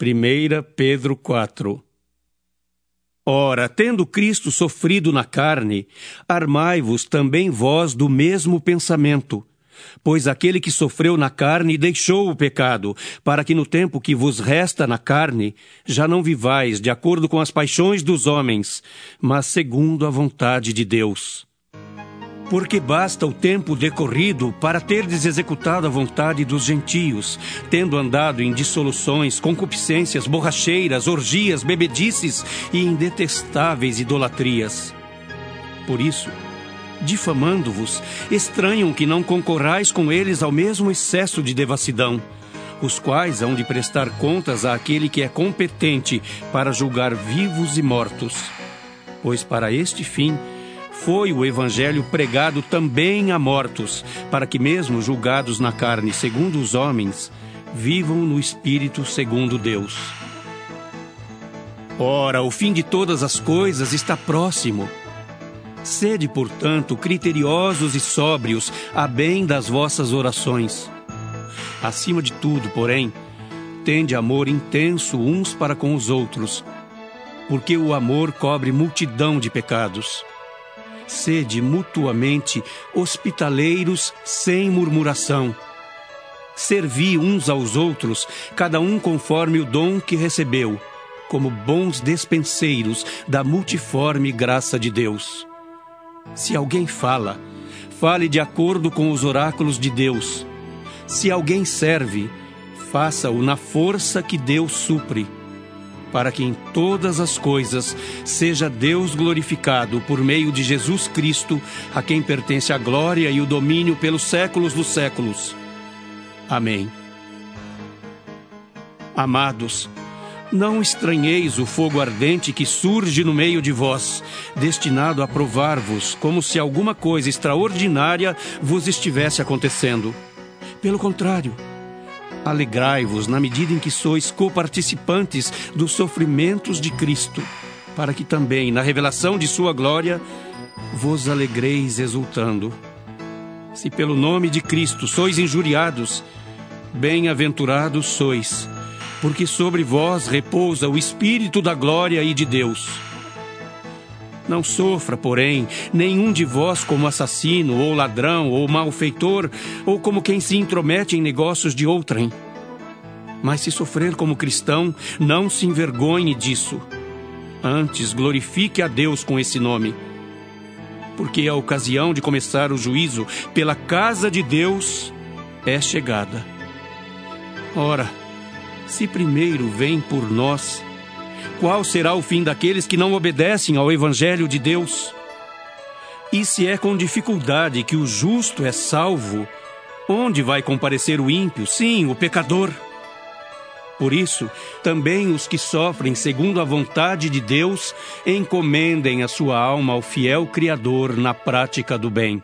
1 Pedro 4 Ora, tendo Cristo sofrido na carne, armai-vos também vós do mesmo pensamento. Pois aquele que sofreu na carne deixou o pecado, para que no tempo que vos resta na carne, já não vivais de acordo com as paixões dos homens, mas segundo a vontade de Deus. Porque basta o tempo decorrido para terdes executado a vontade dos gentios, tendo andado em dissoluções, concupiscências, borracheiras, orgias, bebedices e em detestáveis idolatrias. Por isso, difamando-vos, estranham que não concorrais com eles ao mesmo excesso de devassidão, os quais hão de prestar contas àquele que é competente para julgar vivos e mortos. Pois para este fim, foi o evangelho pregado também a mortos, para que, mesmo julgados na carne segundo os homens, vivam no espírito segundo Deus. Ora, o fim de todas as coisas está próximo. Sede, portanto, criteriosos e sóbrios, a bem das vossas orações. Acima de tudo, porém, tende amor intenso uns para com os outros, porque o amor cobre multidão de pecados sede mutuamente hospitaleiros sem murmuração. Servi uns aos outros, cada um conforme o dom que recebeu, como bons despenseiros da multiforme graça de Deus. Se alguém fala, fale de acordo com os oráculos de Deus. Se alguém serve, faça-o na força que Deus supre para que em todas as coisas seja Deus glorificado por meio de Jesus Cristo, a quem pertence a glória e o domínio pelos séculos dos séculos. Amém. Amados, não estranheis o fogo ardente que surge no meio de vós, destinado a provar-vos, como se alguma coisa extraordinária vos estivesse acontecendo. Pelo contrário, Alegrai-vos na medida em que sois coparticipantes dos sofrimentos de Cristo, para que também, na revelação de Sua glória, vos alegreis exultando. Se pelo nome de Cristo sois injuriados, bem-aventurados sois, porque sobre vós repousa o Espírito da glória e de Deus. Não sofra, porém, nenhum de vós como assassino, ou ladrão, ou malfeitor, ou como quem se intromete em negócios de outrem. Mas se sofrer como cristão, não se envergonhe disso. Antes, glorifique a Deus com esse nome. Porque a ocasião de começar o juízo pela casa de Deus é chegada. Ora, se primeiro vem por nós, qual será o fim daqueles que não obedecem ao Evangelho de Deus? E se é com dificuldade que o justo é salvo, onde vai comparecer o ímpio, sim, o pecador? Por isso, também os que sofrem segundo a vontade de Deus encomendem a sua alma ao fiel Criador na prática do bem.